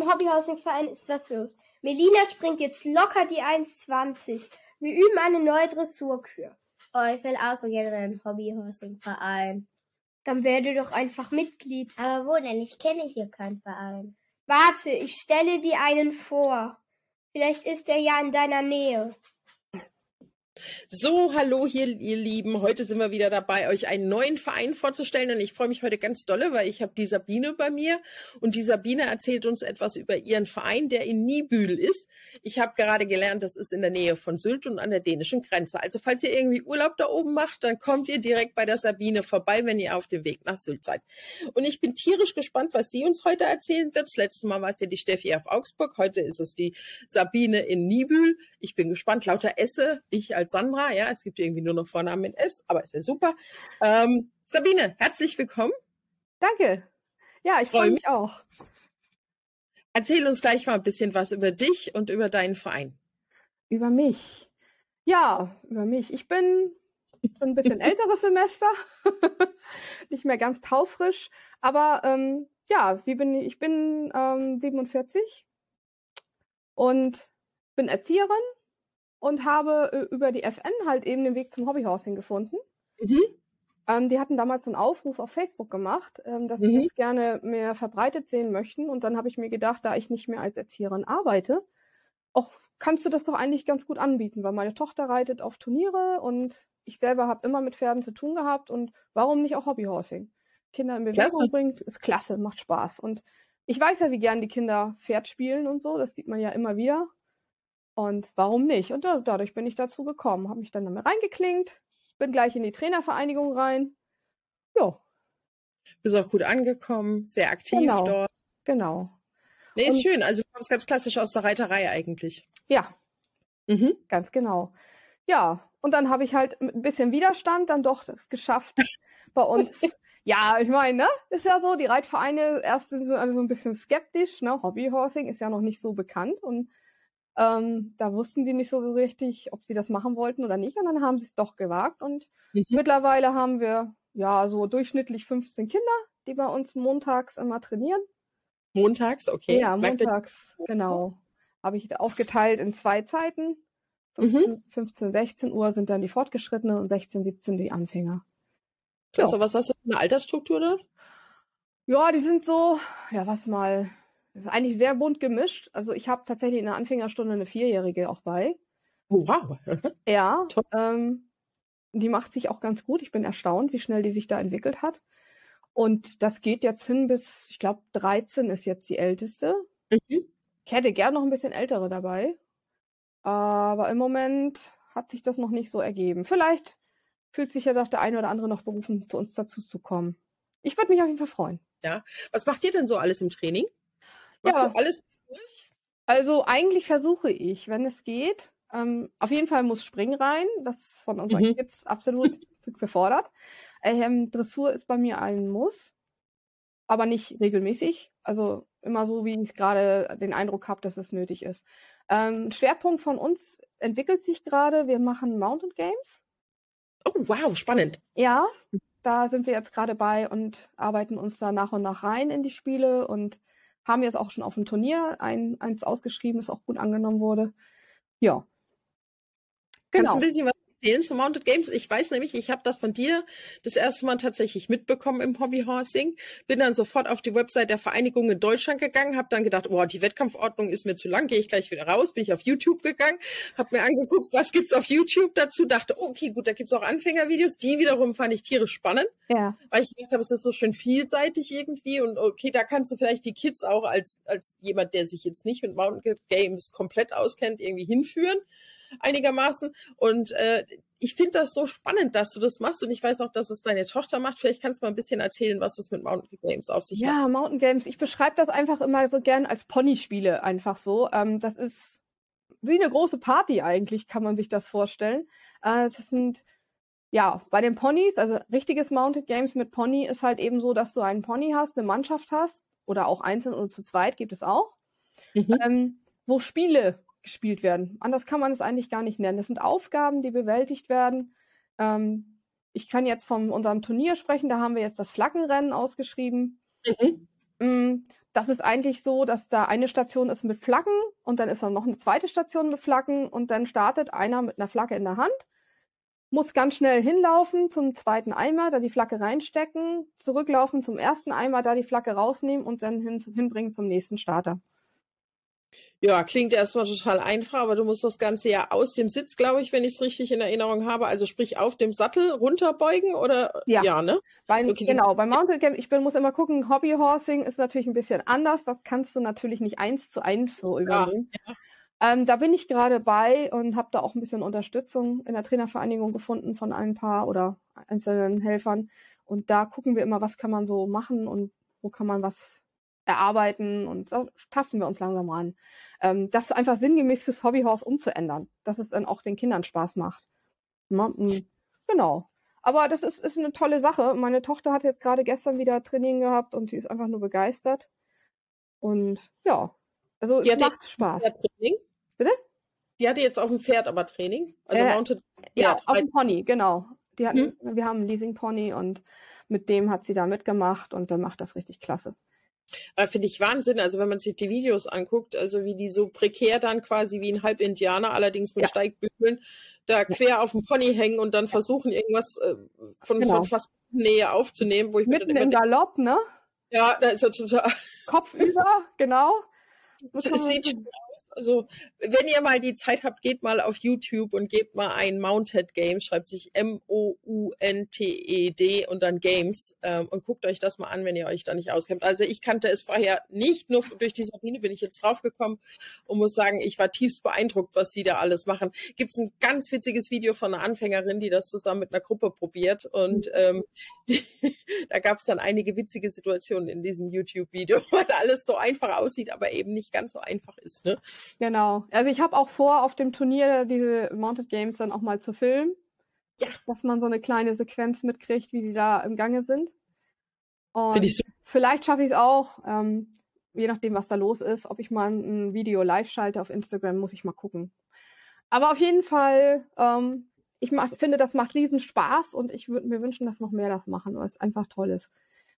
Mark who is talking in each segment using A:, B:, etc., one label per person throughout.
A: im Hobbyhousing-Verein ist was los. Melina springt jetzt locker die 1,20. Wir üben eine neue Dressurkür.
B: Oh, ich will auch so gerne einen Hobbyhousing-Verein.
A: Dann werde doch einfach Mitglied.
B: Aber wo denn? Ich kenne hier keinen Verein.
A: Warte, ich stelle dir einen vor. Vielleicht ist er ja in deiner Nähe.
C: So, hallo hier, ihr Lieben. Heute sind wir wieder dabei, euch einen neuen Verein vorzustellen. Und ich freue mich heute ganz dolle, weil ich habe die Sabine bei mir. Und die Sabine erzählt uns etwas über ihren Verein, der in Niebühl ist. Ich habe gerade gelernt, das ist in der Nähe von Sylt und an der dänischen Grenze. Also falls ihr irgendwie Urlaub da oben macht, dann kommt ihr direkt bei der Sabine vorbei, wenn ihr auf dem Weg nach Sylt seid. Und ich bin tierisch gespannt, was sie uns heute erzählen wird. Das letzte Mal war es ja die Steffi auf Augsburg. Heute ist es die Sabine in Niebühl. Ich bin gespannt. Lauter Esse. Ich als Sandra, ja, es gibt irgendwie nur noch Vornamen mit S, aber ist ja super. Ähm, Sabine, herzlich willkommen.
D: Danke. Ja, ich freue mich auch.
C: Erzähl uns gleich mal ein bisschen was über dich und über deinen Verein.
D: Über mich. Ja, über mich. Ich bin schon ein bisschen älteres Semester, nicht mehr ganz taufrisch, aber ähm, ja, wie bin ich? Ich bin ähm, 47 und bin Erzieherin und habe äh, über die FN halt eben den Weg zum Hobbyhousing gefunden. Mhm. Ähm, die hatten damals so einen Aufruf auf Facebook gemacht, ähm, dass mhm. sie das gerne mehr verbreitet sehen möchten. Und dann habe ich mir gedacht, da ich nicht mehr als Erzieherin arbeite, auch kannst du das doch eigentlich ganz gut anbieten, weil meine Tochter reitet auf Turniere und ich selber habe immer mit Pferden zu tun gehabt und warum nicht auch Hobbyhousing? Kinder in Bewegung klasse. bringt, ist klasse, macht Spaß. Und ich weiß ja, wie gern die Kinder Pferd spielen und so, das sieht man ja immer wieder. Und warum nicht? Und da, dadurch bin ich dazu gekommen, habe mich dann damit reingeklinkt, bin gleich in die Trainervereinigung rein. Ja.
C: Bist auch gut angekommen, sehr aktiv
D: genau,
C: dort.
D: Genau.
C: Nee, ist Und, schön. Also du kommst ganz klassisch aus der Reiterei eigentlich.
D: Ja. Mhm. Ganz genau. Ja, und dann habe ich halt mit ein bisschen Widerstand dann doch das geschafft bei uns. ja, ich meine, ne? Ist ja so, die Reitvereine erst sind so alle so ein bisschen skeptisch, ne? Hobbyhorsing ist ja noch nicht so bekannt und ähm, da wussten sie nicht so, so richtig, ob sie das machen wollten oder nicht. Und dann haben sie es doch gewagt. Und mhm. mittlerweile haben wir ja so durchschnittlich 15 Kinder, die bei uns montags immer trainieren.
C: Montags, okay.
D: Ja, montags, genau. Habe ich aufgeteilt in zwei Zeiten. 15, mhm. 15, 16 Uhr sind dann die Fortgeschrittenen und 16, 17 die Anfänger.
C: Klasse, ja. was hast du für eine Altersstruktur da?
D: Ja, die sind so, ja, was mal, ist eigentlich sehr bunt gemischt. Also ich habe tatsächlich in der Anfängerstunde eine Vierjährige auch bei.
C: Oh, wow.
D: ja. Ähm, die macht sich auch ganz gut. Ich bin erstaunt, wie schnell die sich da entwickelt hat. Und das geht jetzt hin bis, ich glaube, 13 ist jetzt die älteste. Mhm. Ich hätte gern noch ein bisschen ältere dabei. Aber im Moment hat sich das noch nicht so ergeben. Vielleicht fühlt sich ja doch der eine oder andere noch berufen, zu uns dazu zu kommen. Ich würde mich auf jeden Fall freuen.
C: Ja. Was macht ihr denn so alles im Training? Machst ja. du alles durch?
D: Also eigentlich versuche ich, wenn es geht. Ähm, auf jeden Fall muss Springen rein. Das ist von unseren mhm. Kids absolut gefordert. Ähm, Dressur ist bei mir ein Muss, aber nicht regelmäßig. Also immer so, wie ich gerade den Eindruck habe, dass es nötig ist. Ähm, Schwerpunkt von uns entwickelt sich gerade. Wir machen Mountain Games.
C: Oh, wow, spannend.
D: Ja, da sind wir jetzt gerade bei und arbeiten uns da nach und nach rein in die Spiele und haben jetzt auch schon auf dem Turnier ein, eins ausgeschrieben, das auch gut angenommen wurde. Ja.
C: Genau. Kannst du genau. ein bisschen was erzählen zu Mounted Games? Ich weiß nämlich, ich habe das von dir das erste Mal tatsächlich mitbekommen im Hobbyhorsing. Bin dann sofort auf die Website der Vereinigung in Deutschland gegangen, habe dann gedacht, oh, die Wettkampfordnung ist mir zu lang, gehe ich gleich wieder raus. Bin ich auf YouTube gegangen, habe mir angeguckt, was gibt's auf YouTube dazu, dachte, okay, gut, da gibt's auch Anfängervideos. Die wiederum fand ich tierisch spannend,
D: ja.
C: weil ich gedacht habe, es ist so schön vielseitig irgendwie und okay, da kannst du vielleicht die Kids auch als als jemand, der sich jetzt nicht mit Mounted Games komplett auskennt, irgendwie hinführen einigermaßen. Und äh, ich finde das so spannend, dass du das machst und ich weiß auch, dass es deine Tochter macht. Vielleicht kannst du mal ein bisschen erzählen, was das mit Mountain Games auf sich
D: ja,
C: hat.
D: Ja, Mountain Games, ich beschreibe das einfach immer so gern als Ponyspiele einfach so. Ähm, das ist wie eine große Party eigentlich, kann man sich das vorstellen. Äh, es sind ja, bei den Ponys, also richtiges Mounted Games mit Pony ist halt eben so, dass du einen Pony hast, eine Mannschaft hast oder auch einzeln oder zu zweit gibt es auch, mhm. ähm, wo Spiele gespielt werden. Anders kann man es eigentlich gar nicht nennen. Das sind Aufgaben, die bewältigt werden. Ähm, ich kann jetzt von unserem Turnier sprechen, da haben wir jetzt das Flaggenrennen ausgeschrieben. Mhm. Mm, das ist eigentlich so, dass da eine Station ist mit Flaggen und dann ist da noch eine zweite Station mit Flaggen und dann startet einer mit einer Flagge in der Hand, muss ganz schnell hinlaufen zum zweiten Eimer, da die Flagge reinstecken, zurücklaufen zum ersten Eimer, da die Flagge rausnehmen und dann hin, hinbringen zum nächsten Starter.
C: Ja, klingt erstmal total einfach, aber du musst das Ganze ja aus dem Sitz, glaube ich, wenn ich es richtig in Erinnerung habe, also sprich auf dem Sattel runterbeugen oder
D: Ja.
C: ja ne?
D: Bei,
C: Okay,
D: genau,
C: das-
D: bei Mounted Game, ich bin, muss immer gucken, Hobbyhorsing ist natürlich ein bisschen anders. Das kannst du natürlich nicht eins zu eins so übernehmen. Ähm, da bin ich gerade bei und habe da auch ein bisschen Unterstützung in der Trainervereinigung gefunden von ein paar oder einzelnen Helfern. Und da gucken wir immer, was kann man so machen und wo kann man was erarbeiten und da tasten wir uns langsam ran. Ähm, das einfach sinngemäß fürs Hobbyhorse umzuändern, dass es dann auch den Kindern Spaß macht. Ne? Mm, Genau. Aber das ist, ist eine tolle Sache. Meine Tochter hat jetzt gerade gestern wieder Training gehabt und sie ist einfach nur begeistert. Und ja, also
C: Die
D: es macht Spaß.
C: Training.
D: Bitte?
C: Die hatte jetzt auf dem Pferd aber Training. Also
D: Äh,
C: Mounted
D: Ja, auf dem Pony, genau. Die hatten,
C: Mhm.
D: Wir haben einen Leasing-Pony und mit dem hat sie da mitgemacht und der macht das richtig klasse.
C: Äh, Finde ich Wahnsinn. Also wenn man sich die Videos anguckt, also wie die so prekär dann quasi wie ein Halbindianer, allerdings mit
D: Ja.
C: Steigbügeln, da quer auf dem Pony hängen und dann versuchen, irgendwas äh, von,
D: Genau.
C: von fast Nähe aufzunehmen, wo ich mir
D: Mitten im Galopp, ne?
C: ja, da ist er total.
D: Kopf über, genau. Man-
C: sieht schon. Also, wenn ihr mal die Zeit habt, geht mal auf YouTube und gebt mal ein Mounted Game, schreibt sich M-O-U-N-T-E-D und dann Games ähm, und guckt euch das mal an, wenn ihr euch da nicht auskennt. Also ich kannte es vorher nicht, nur durch die Sabine bin ich jetzt draufgekommen und muss sagen, ich war tiefst beeindruckt, was die da alles machen. Gibt es ein ganz witziges Video von einer Anfängerin, die das zusammen mit einer Gruppe probiert und ähm, da gab es dann einige witzige Situationen in diesem YouTube-Video, weil alles so einfach aussieht, aber eben nicht ganz so einfach ist. Ne?
D: Genau. Also ich habe auch vor, auf dem Turnier diese Mounted Games dann auch mal zu filmen.
C: Ja.
D: Dass man so eine kleine Sequenz mitkriegt, wie die da im Gange sind. Und
C: so.
D: vielleicht schaffe ich es auch, ähm, je nachdem, was da los ist, ob ich mal ein Video live schalte auf Instagram, muss ich mal gucken. Aber auf jeden Fall, ähm, ich mach, finde, das macht riesen Spaß und ich würde mir wünschen, dass noch mehr das machen, weil es einfach toll ist.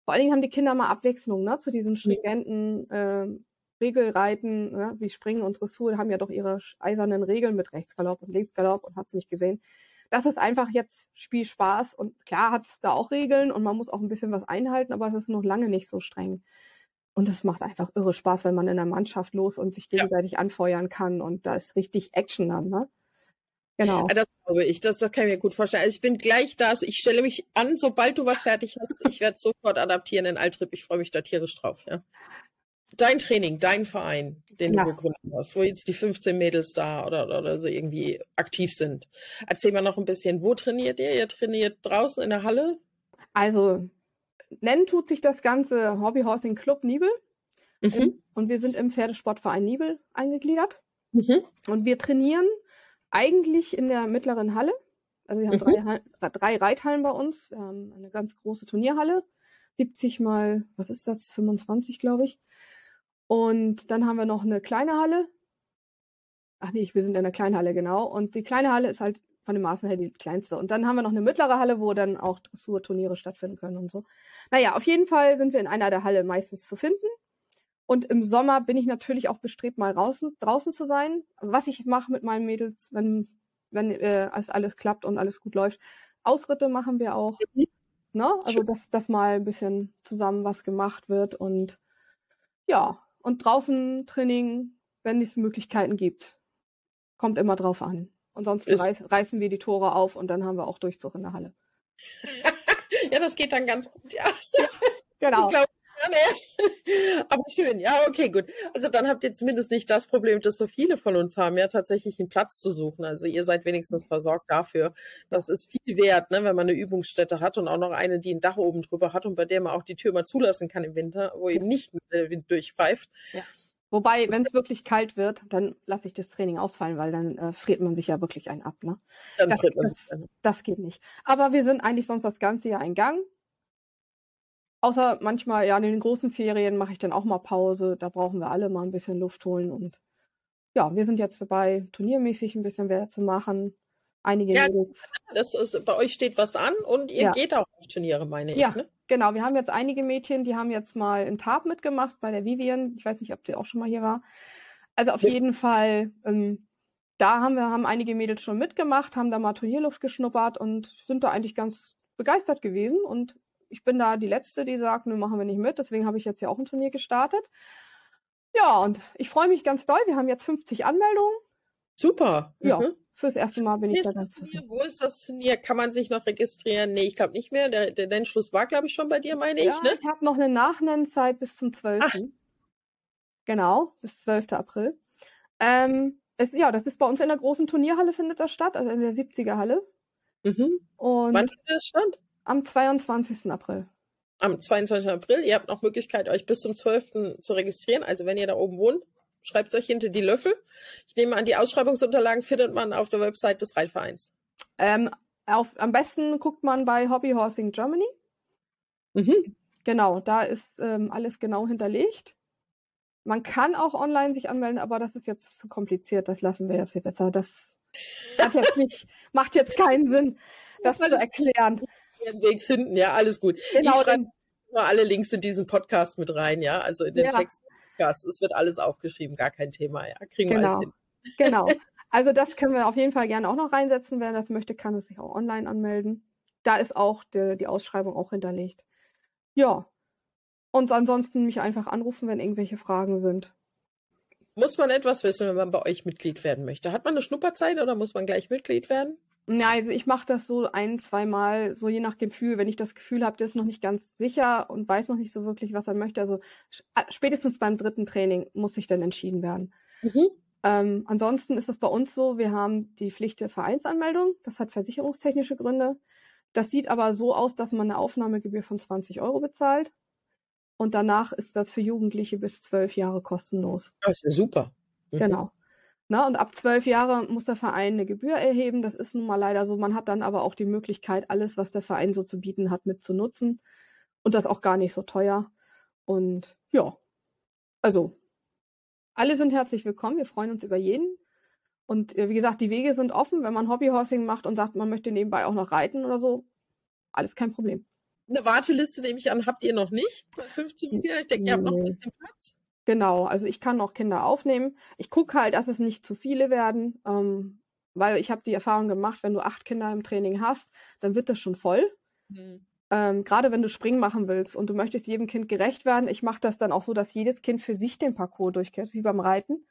D: Vor allen Dingen haben die Kinder mal Abwechslung, ne, zu diesem stringenten ähm, Regelreiten, ne, wie Springen und Dressur haben ja doch ihre eisernen Regeln mit Rechtsgalopp und Linksgalopp und hast du nicht gesehen. Das ist einfach jetzt Spielspaß und klar hat es da auch Regeln und man muss auch ein bisschen was einhalten, aber es ist noch lange nicht so streng. Und es macht einfach irre Spaß, wenn man in der Mannschaft los und sich
C: Ja.
D: gegenseitig anfeuern kann und da ist richtig Action dann, ne? Genau.
C: Ja, Das glaube ich, das, das kann ich mir gut vorstellen. Also ich bin gleich da, ich stelle mich an, sobald du was fertig hast. Ich werde sofort adaptieren in Altrip. Ich freue mich da tierisch drauf. Ja. Dein Training, dein Verein, den
D: Ja.
C: du gegründet hast, wo jetzt die 15 Mädels da oder, oder, so irgendwie aktiv sind. Erzähl mal noch ein bisschen, wo trainiert ihr? Ihr trainiert draußen in der Halle?
D: Also, nennen tut sich das Ganze Hobbyhorsing Club Nibel
C: Mhm.
D: und wir sind im Pferdesportverein Nibel eingegliedert.
C: Mhm.
D: Und wir trainieren eigentlich in der mittleren Halle. Also wir haben
C: Mhm.
D: drei, drei Reithallen bei uns. Wir haben eine ganz große Turnierhalle. 70 mal, was ist das? 25, glaube ich. Und dann haben wir noch eine kleine Halle. Ach nee, wir sind in der kleinen Halle, genau. Und die kleine Halle ist halt von den Maßen her die kleinste. Und dann haben wir noch eine mittlere Halle, wo dann auch Dressurturniere stattfinden können und so. Naja, auf jeden Fall sind wir in einer der Halle meistens zu finden. Und im Sommer bin ich natürlich auch bestrebt, mal draußen, draußen zu sein. Was ich mache mit meinen Mädels, wenn, wenn äh, es alles klappt und alles gut läuft. Ausritte machen wir auch.
C: Mhm.
D: Ne? Also, dass, dass mal ein bisschen zusammen was gemacht wird. Und ja, und draußen Training, wenn es Möglichkeiten gibt. Kommt immer drauf an. Ansonsten reiß, reißen wir die Tore auf und dann haben wir auch Durchzug in der Halle.
C: Ja, das geht dann ganz gut, ja.
D: Genau.
C: Ich glaube, ja, nee. Aber schön, ja, okay, gut. Also dann habt ihr zumindest nicht das Problem, das so viele von uns haben, ja, tatsächlich einen Platz zu suchen. Also ihr seid wenigstens versorgt dafür. Das ist viel wert, ne, wenn man eine Übungsstätte hat und auch noch eine, die ein Dach oben drüber hat und bei der man auch die Tür mal zulassen kann im Winter, wo eben nicht der Wind durchpfeift.
D: Wobei, wenn es wirklich kalt wird, dann lasse ich das Training ausfallen, weil dann äh, friert man sich ja wirklich einen ab. Ne?
C: Dann
D: Das,
C: tritt man
D: das,
C: sich dann.
D: das geht nicht. Aber wir sind eigentlich sonst das ganze Jahr in Gang. Außer manchmal, ja, in den großen Ferien mache ich dann auch mal Pause. Da brauchen wir alle mal ein bisschen Luft holen. Und ja, wir sind jetzt dabei, turniermäßig ein bisschen mehr zu machen. Einige
C: Ja,
D: Mädels.
C: Das ist, bei euch steht was an und ihr
D: Ja.
C: geht auch auf Turniere, meine ich.
D: Ja,
C: Ne?
D: Genau, wir haben jetzt einige Mädchen, die haben jetzt mal in Tab mitgemacht bei der Vivian. Ich weiß nicht, ob die auch schon mal hier war. Also auf
C: Ja.
D: jeden Fall, ähm, da haben wir haben einige Mädels schon mitgemacht, haben da mal Turnierluft geschnuppert und sind da eigentlich ganz begeistert gewesen. Und ich bin da die Letzte, die sagt, nö, machen wir nicht mit. Deswegen habe ich jetzt ja auch ein Turnier gestartet. Ja, und ich freue mich ganz doll. Wir haben jetzt 50 Anmeldungen.
C: Super.
D: Ja,
C: Mhm.
D: fürs erste Mal bin ich da ganz
C: Turnier? Wo ist das Turnier? Kann man sich noch registrieren? Nee, ich glaube nicht mehr. Der, der Nennschluss war, glaube ich, schon bei dir, meine
D: Ja,
C: ich, ne?
D: ich habe noch eine Nachnennzeit bis zum 12. Genau, bis 12. April. Ähm, es, ja, das ist bei uns in der großen Turnierhalle findet das statt, also in der 70er Halle.
C: Mhm.
D: Und
C: Wann findet das statt?
D: Am 22. April.
C: Am 22. April. Ihr habt noch Möglichkeit, euch bis zum 12. zu registrieren. Also wenn ihr da oben wohnt, schreibt euch hinter die Löffel. Ich nehme an, die Ausschreibungsunterlagen findet man auf der Website des Reitvereins.
D: Ähm, auf, am besten guckt man bei Hobby Horsing Germany.
C: Mhm.
D: Genau, da ist ähm, alles genau hinterlegt. Man kann auch online sich anmelden, aber das ist jetzt zu kompliziert. Das lassen wir jetzt viel besser. Das jetzt nicht, macht jetzt keinen Sinn, das zu
C: Alles-
D: erklären.
C: Ihren Weg finden, ja, alles gut.
D: Genau,
C: ich schreibe immer alle Links in diesen Podcast mit rein, ja, also in den
D: Ja.
C: Text. Es wird alles aufgeschrieben, gar kein Thema, ja. Kriegen wir
D: Genau.
C: alles hin.
D: genau. Also das können wir auf jeden Fall gerne auch noch reinsetzen. Wer das möchte, kann es sich auch online anmelden. Da ist auch die, die Ausschreibung auch hinterlegt. Ja. Und ansonsten mich einfach anrufen, wenn irgendwelche Fragen sind.
C: Muss man etwas wissen, wenn man bei euch Mitglied werden möchte? Hat man eine Schnupperzeit oder muss man gleich Mitglied werden?
D: Ja, also ich mache das so ein, zweimal, so je nach Gefühl. Wenn ich das Gefühl habe, der ist noch nicht ganz sicher und weiß noch nicht so wirklich, was er möchte. Also spätestens beim dritten Training muss sich dann entschieden werden.
C: Mhm.
D: Ähm, ansonsten ist es bei uns so, wir haben die Pflicht der Vereinsanmeldung. Das hat versicherungstechnische Gründe. Das sieht aber so aus, dass man eine Aufnahmegebühr von 20 Euro bezahlt. Und danach ist das für Jugendliche bis zwölf Jahre kostenlos.
C: Das ist ja super. Mhm.
D: Genau. Na, und ab zwölf Jahre muss der Verein eine Gebühr erheben. Das ist nun mal leider so. Man hat dann aber auch die Möglichkeit, alles, was der Verein so zu bieten hat, mitzunutzen. Und das auch gar nicht so teuer. Und ja, also alle sind herzlich willkommen. Wir freuen uns über jeden. Und äh, wie gesagt, die Wege sind offen. Wenn man Hobbyhorsing macht und sagt, man möchte nebenbei auch noch reiten oder so, alles kein Problem.
C: Eine Warteliste nehme ich an, habt ihr noch nicht bei 15 Mitgliedern? Ich denke, ihr habt noch ein bisschen Platz.
D: Genau, also ich kann noch Kinder aufnehmen. Ich gucke halt, dass es nicht zu viele werden, ähm, weil ich habe die Erfahrung gemacht, wenn du acht Kinder im Training hast, dann wird das schon voll.
C: Mhm.
D: Ähm, Gerade wenn du Springen machen willst und du möchtest jedem Kind gerecht werden. Ich mache das dann auch so, dass jedes Kind für sich den Parcours durchgeht, wie beim Reiten.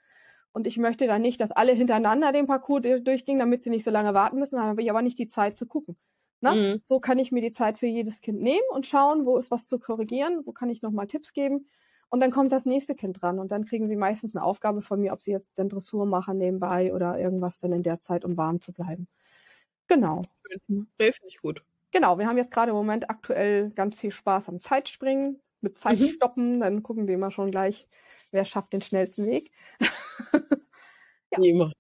D: Und ich möchte dann nicht, dass alle hintereinander den Parcours du- durchgehen, damit sie nicht so lange warten müssen. Dann habe ich aber nicht die Zeit zu gucken. Ne?
C: Mhm.
D: So kann ich mir die Zeit für jedes Kind nehmen und schauen, wo ist was zu korrigieren, wo kann ich nochmal Tipps geben. Und dann kommt das nächste Kind dran und dann kriegen sie meistens eine Aufgabe von mir, ob sie jetzt den Dressur machen nebenbei oder irgendwas dann in der Zeit, um warm zu bleiben. Genau.
C: Nee, finde ich gut.
D: Genau, wir haben jetzt gerade im Moment aktuell ganz viel Spaß am Zeitspringen, mit Zeitstoppen, dann gucken wir immer schon gleich, wer schafft den schnellsten Weg. Ja.
C: Immer.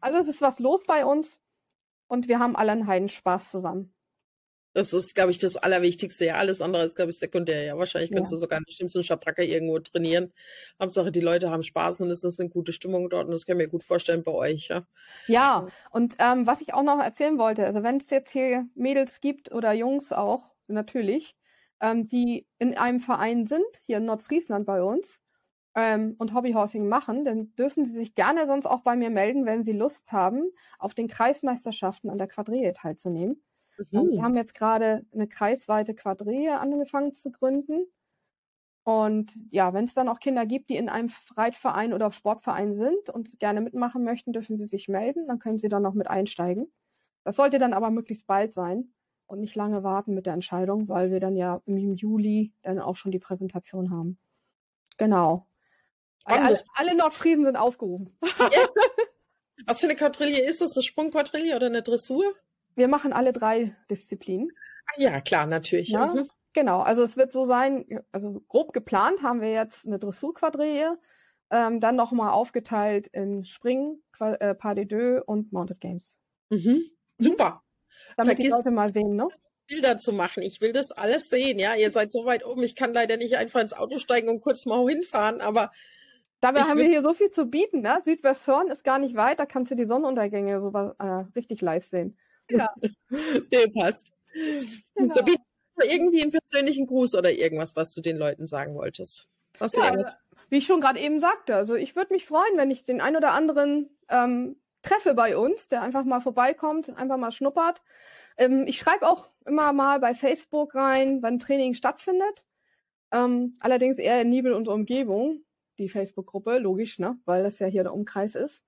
D: Also es ist was los bei uns und wir haben alle einen Heidenspaß zusammen.
C: Das ist, glaube ich, das Allerwichtigste. Ja, alles andere ist, glaube ich, sekundär. Ja, wahrscheinlich könntest
D: Ja.
C: du sogar in schlimmsten Schabracker irgendwo trainieren. Hauptsache, die Leute haben Spaß und es ist eine gute Stimmung dort und das kann ich mir gut vorstellen bei euch. Ja.
D: Ja, und ähm, was ich auch noch erzählen wollte, also wenn es jetzt hier Mädels gibt oder Jungs auch, natürlich, ähm, die in einem Verein sind, hier in Nordfriesland bei uns, ähm, und Hobbyhorsing machen, dann dürfen sie sich gerne sonst auch bei mir melden, wenn sie Lust haben, auf den Kreismeisterschaften an der Quadrille teilzunehmen. Ähm, Wir
C: Mhm.
D: haben jetzt gerade eine kreisweite Quadrille angefangen zu gründen. Und ja, wenn es dann auch Kinder gibt, die in einem Reitverein oder Sportverein sind und gerne mitmachen möchten, dürfen sie sich melden. Dann können sie dann noch mit einsteigen. Das sollte dann aber möglichst bald sein und nicht lange warten mit der Entscheidung, weil wir dann ja im Juli dann auch schon die Präsentation haben. Genau. Alle, alle Nordfriesen sind aufgerufen.
C: Was für eine Quadrille ist das? Eine Sprungquadrille oder eine Dressur?
D: Wir machen alle drei Disziplinen.
C: Ah, Ja, klar, natürlich.
D: Ja,
C: Mhm.
D: genau. Also es wird so sein, also grob geplant haben wir jetzt eine Dressurquadrille, ähm, dann nochmal aufgeteilt in Springen, Qua- äh, Pas de Deux und Mounted Games.
C: Mhm. Super.
D: Damit die
C: Vergiss-
D: Leute mal sehen, ne?
C: Bilder zu machen. Ich will das alles sehen. Ja, ihr seid so weit oben. Ich kann leider nicht einfach ins Auto steigen und kurz mal hinfahren, aber
D: Dabei haben wir hier so viel zu bieten, ne? Südwesthorn ist gar nicht weit, da kannst du die Sonnenuntergänge so äh, richtig live sehen.
C: Der passt.
D: Genau.
C: Sabine, irgendwie einen persönlichen Gruß oder irgendwas, was du den Leuten sagen wolltest? Du
D: Ja,
C: irgendwas?
D: wie ich schon gerade eben sagte, also ich würde mich freuen, wenn ich den ein oder anderen ähm, treffe bei uns, der einfach mal vorbeikommt, einfach mal schnuppert. Ähm, ich schreibe auch immer mal bei Facebook rein, wann Training stattfindet. Ähm, allerdings eher in Nibel und Umgebung, die Facebook-Gruppe, logisch, ne? weil das ja hier der Umkreis ist.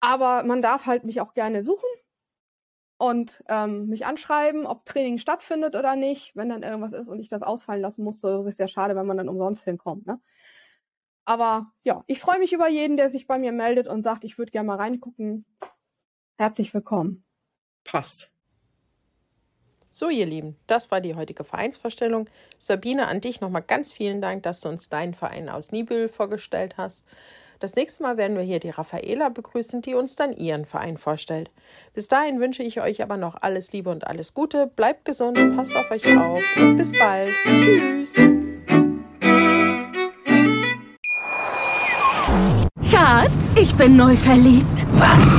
D: Aber man darf halt mich auch gerne suchen und ähm, mich anschreiben, ob Training stattfindet oder nicht. Wenn dann irgendwas ist und ich das ausfallen lassen muss, so ist ja schade, wenn man dann umsonst hinkommt. Ne? Aber ja, ich freue mich über jeden, der sich bei mir meldet und sagt, ich würde gerne mal reingucken. Herzlich willkommen.
C: Passt. So, ihr Lieben, das war die heutige Vereinsvorstellung. Sabine, an dich nochmal ganz vielen Dank, dass du uns deinen Verein aus Nibül vorgestellt hast. Das nächste Mal werden wir hier die Raffaela begrüßen, die uns dann ihren Verein vorstellt. Bis dahin wünsche ich euch aber noch alles Liebe und alles Gute. Bleibt gesund, passt auf euch auf und bis bald. Tschüss.
E: Schatz, ich bin neu verliebt.
F: Was?